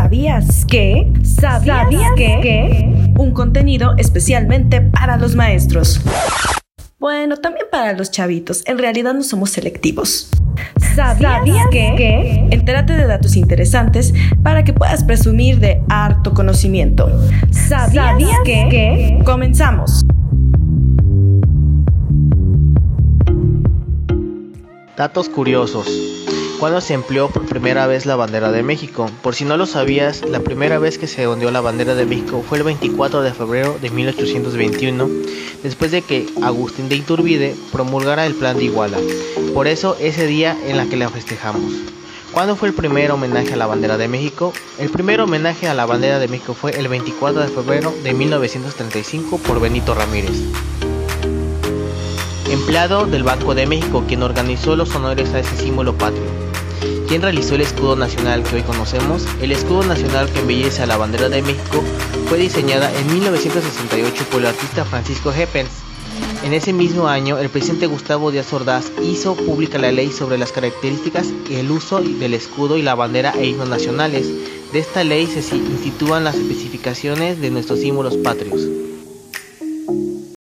¿Sabías que? ¿Sabías, que? Un contenido especialmente para los maestros. Bueno, también para los chavitos. En realidad no somos selectivos. ¿Sabías, que? Entérate de datos interesantes para que puedas presumir de harto conocimiento. ¿Sabías, que? Comenzamos. Datos curiosos. ¿Cuándo se empleó por primera vez la bandera de México? Por si no lo sabías, la primera vez que se ondeó la bandera de México fue el 24 de febrero de 1821, después de que Agustín de Iturbide promulgara el Plan de Iguala. Por eso ese día en la que la festejamos. ¿Cuándo fue el primer homenaje a la bandera de México? El primer homenaje a la bandera de México fue el 24 de febrero de 1935 por Benito Ramírez empleado del Banco de México, quien organizó los honores a ese símbolo patrio. ¿Quién realizó el escudo nacional que hoy conocemos? El escudo nacional que embellece a la bandera de México fue diseñada en 1968 por el artista Francisco Heppens. En ese mismo año, el presidente Gustavo Díaz Ordaz hizo pública la ley sobre las características y el uso del escudo y la bandera e himnos nacionales. De esta ley se instituían las especificaciones de nuestros símbolos patrios.